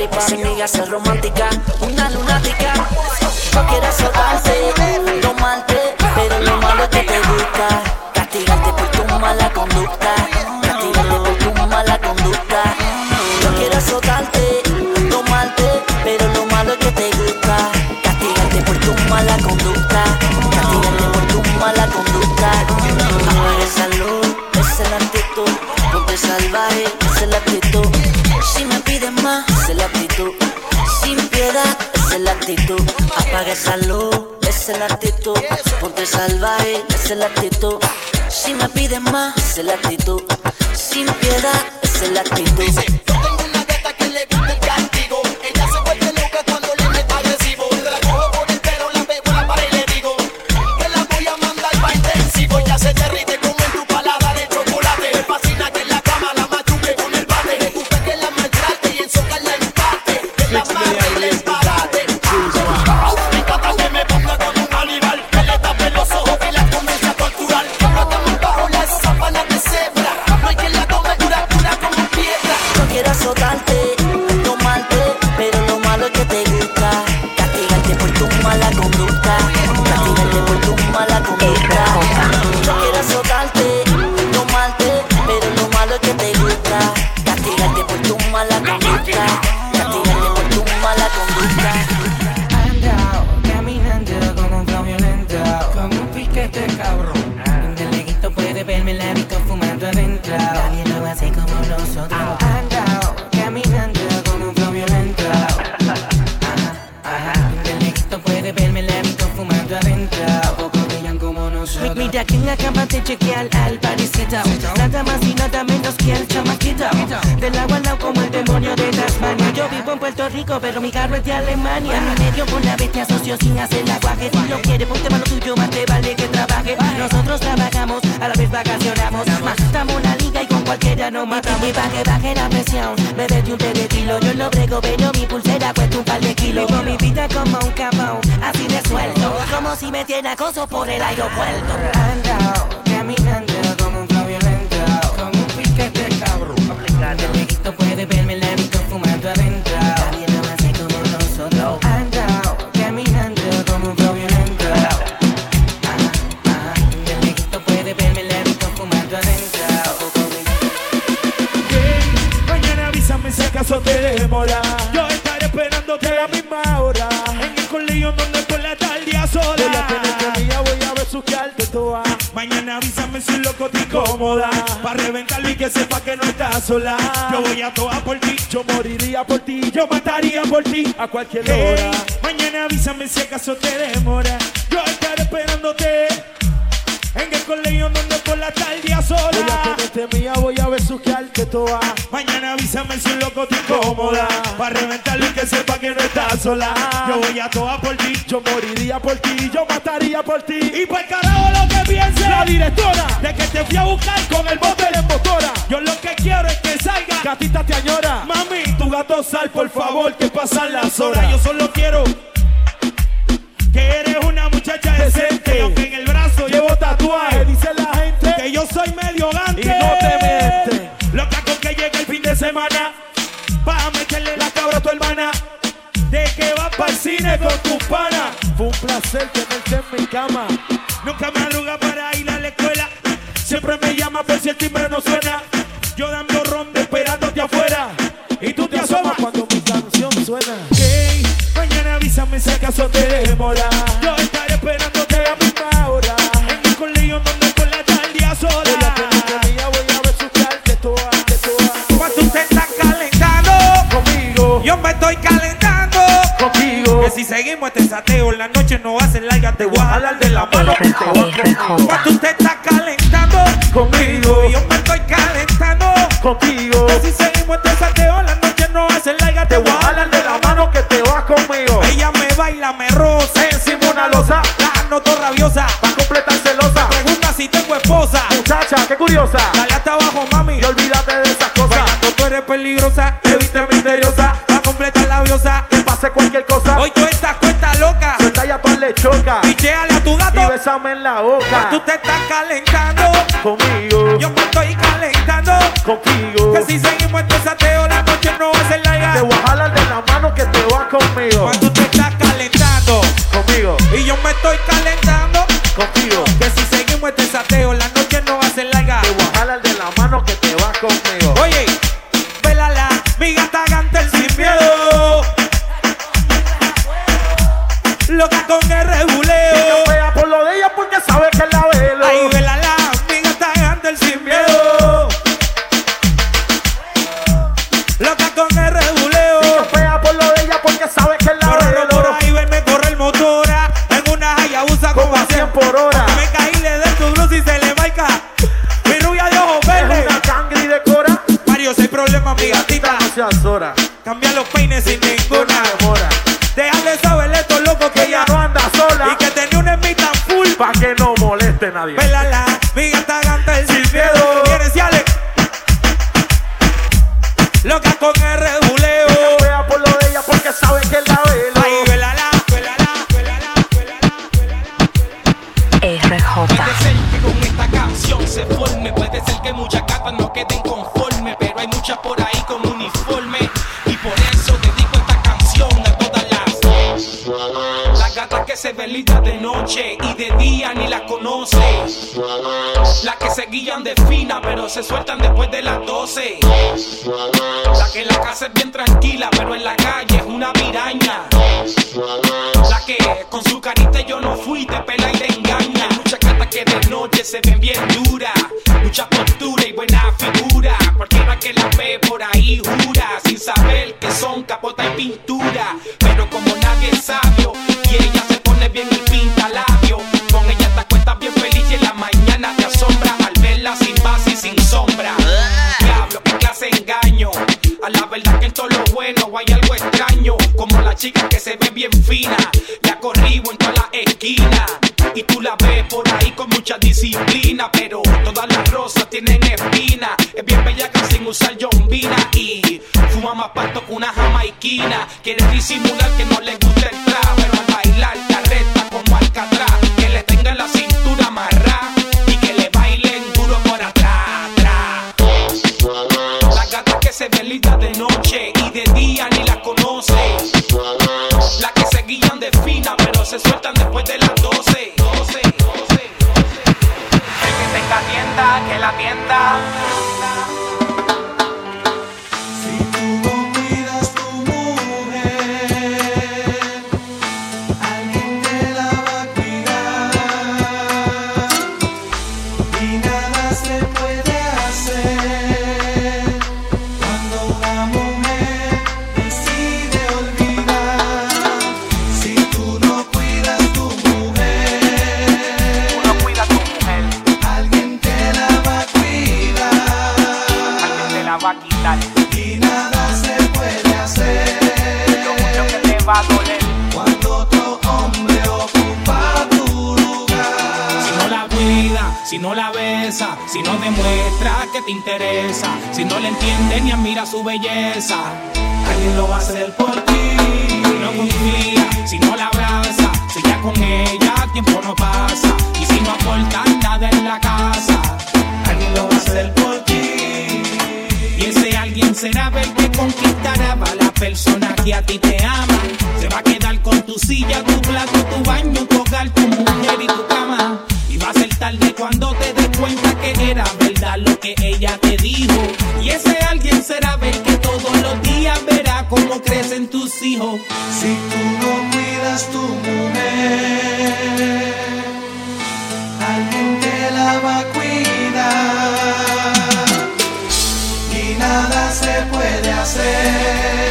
lali pa' mi amiga ser romántica, una lunática. No quiero azotarte, tomarte, pero lo malo es que te gusta. Apaga esa luz, es la actitud. Ponte salvaje, esa es la actitud. Si me pides más, es la actitud. Sin piedad, es la actitud. En Puerto Rico pero mi carro es de Alemania. En mi medio con la bestia socio sin hacer aguaje Si lo quiere ponte mano tuyo más te vale que trabaje. Nosotros trabajamos, a la vez vacacionamos. Más estamos la liga y con cualquiera nos matamos Y que baje la presión, un té de tilo Yo lo brego pero mi pulsera cuesta un par de kilos. Vivo mi vida como un camón, así de suelto. Como si me tiene acoso por el aeropuerto. Ando, caminando como un violento Como un piquete cabrón. Puede verme acaso te demora. Yo estaré esperándote a la misma hora. En el colegio donde por la tarde a sola. Voy a tener que mía, voy a besuquearte toda. Mañana avísame si loco te incomoda. Pa' reventarlo y que sepa que no estás sola. Yo voy a toa por ti, yo moriría por ti, yo mataría por ti a cualquier hora. Mañana avísame si acaso te demora. Yo estaré esperándote. En el colegio donde por la tarde sola. Voy a tenerte mía, voy a besuquearte toda. Mañana avísame si un loco te incomoda. Pa' reventarlo y que sepa que no estás sola. Yo voy a toda por ti, yo moriría por ti, yo mataría por ti. Y por carajo lo que piense la directora de que te fui a buscar con el bote de motora. Yo lo que quiero es que salga. Gatita te añora. Mami, tu gato sal, por favor, que pasan las horas. Yo solo quiero semana, meterle la cabra a tu hermana. De que vas para el cine con tus panas. Fue un placer tenerte en mi cama. Nunca madruga para ir a la escuela. Siempre me llama por si el timbre no suena. Yo dando ronda esperándote afuera. Y tú te asomas cuando mi canción suena. Hey, mañana avísame si acaso te demora. Noche no va a ser larga, te voy a jalar de la mano. Cuando usted está calentando, Conmigo, yo me estoy calentando. contigo. Que si seguimos este sateo, la noche no va a ser larga, te voy a jalar de la mano. que te vas conmigo. Ella me baila, me roza, Encima una losa, la noto rabiosa. pa' completar celosa. Pregunta si tengo esposa. Muchacha, qué curiosa. Choca. Picheale a tu Y gato. besame en la boca. Tú te estás calentando. Conmigo, Yo me estoy calentando. contigo. Que si seguimos este sateo, la noche no va a ser larga. Te voy a jalar de conmigo, Cuando tú estás calentando conmigo, y yo me estoy calentando, muchas por lindas de noche y de día ni las conoce, las que se guían de fina pero se sueltan después de las 12, la que en la casa es bien tranquila pero en la calle es una piraña. La que con su carita yo no fui, te pela y te engaña. Muchas cartas que de noche se ven bien duras. Mucha postura y buena figura. Cualquiera que la ve por ahí jura. Sin saber que son capota y pintura. Pero como nadie es sabio. Y ella se bien y pinta labio. Con ella te acuestas bien feliz y en la mañana te asombra. Al verla sin base y sin sombra. Diablo, qué clase engaño. A la verdad que en todo lo bueno hay algo extraño. Como la chica que se ve bien fina. La corribo en toda la esquina. Y tú la ves por ahí con mucha disciplina. Pero todas las rosas tienen espina. Es bien bella que sin usar jombina. Y fuma más pasto que una jamaiquina. Quiere disimular que no le que la tienda. Si no la besa, si no demuestra que te interesa, si no le entiende ni admira su belleza, alguien lo va a hacer por ti. Si no confía, si no la abraza, si ya con ella tiempo no pasa, y si no aporta nada en la casa, alguien lo va a hacer por ti. Y ese alguien será el que conquistará a la persona que a ti te ama. Se va a quedar con tu silla, tu plato, tu baño, tu hogar, tu mujer y tu cama. Era verdad lo que ella te dijo. Y ese alguien será ver que todos los días verá cómo crecen tus hijos. Si tú no cuidas tu mujer, alguien te la va a cuidar y nada se puede hacer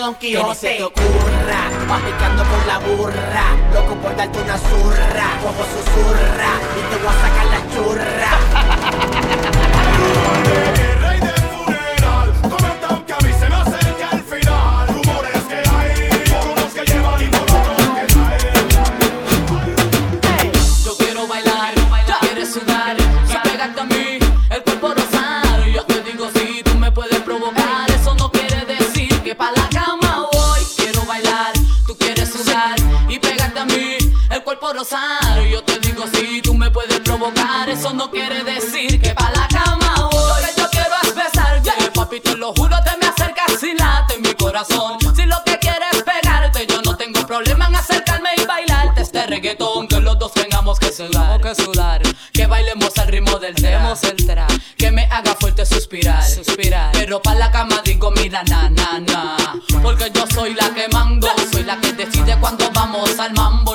Don Quijote. Que ni se te ocurra, picando con la burra, loco por darte una zurra, como susurra, y te voy a sacar mira na na na. Porque yo soy la que mando, soy la que decide cuando vamos al mambo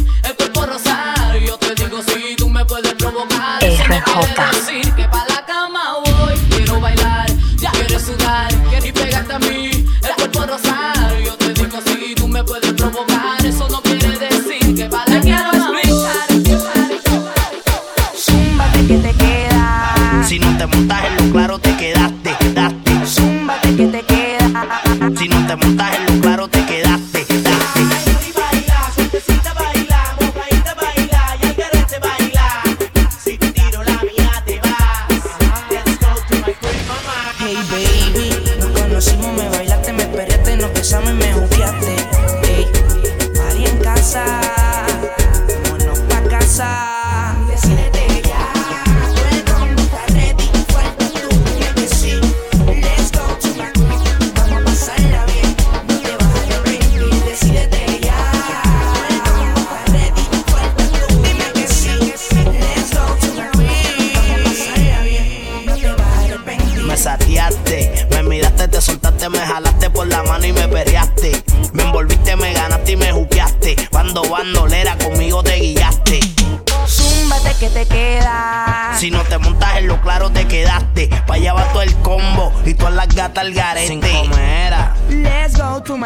siempre J. Decir que pa la cama voy, quiero bailar.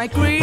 like green.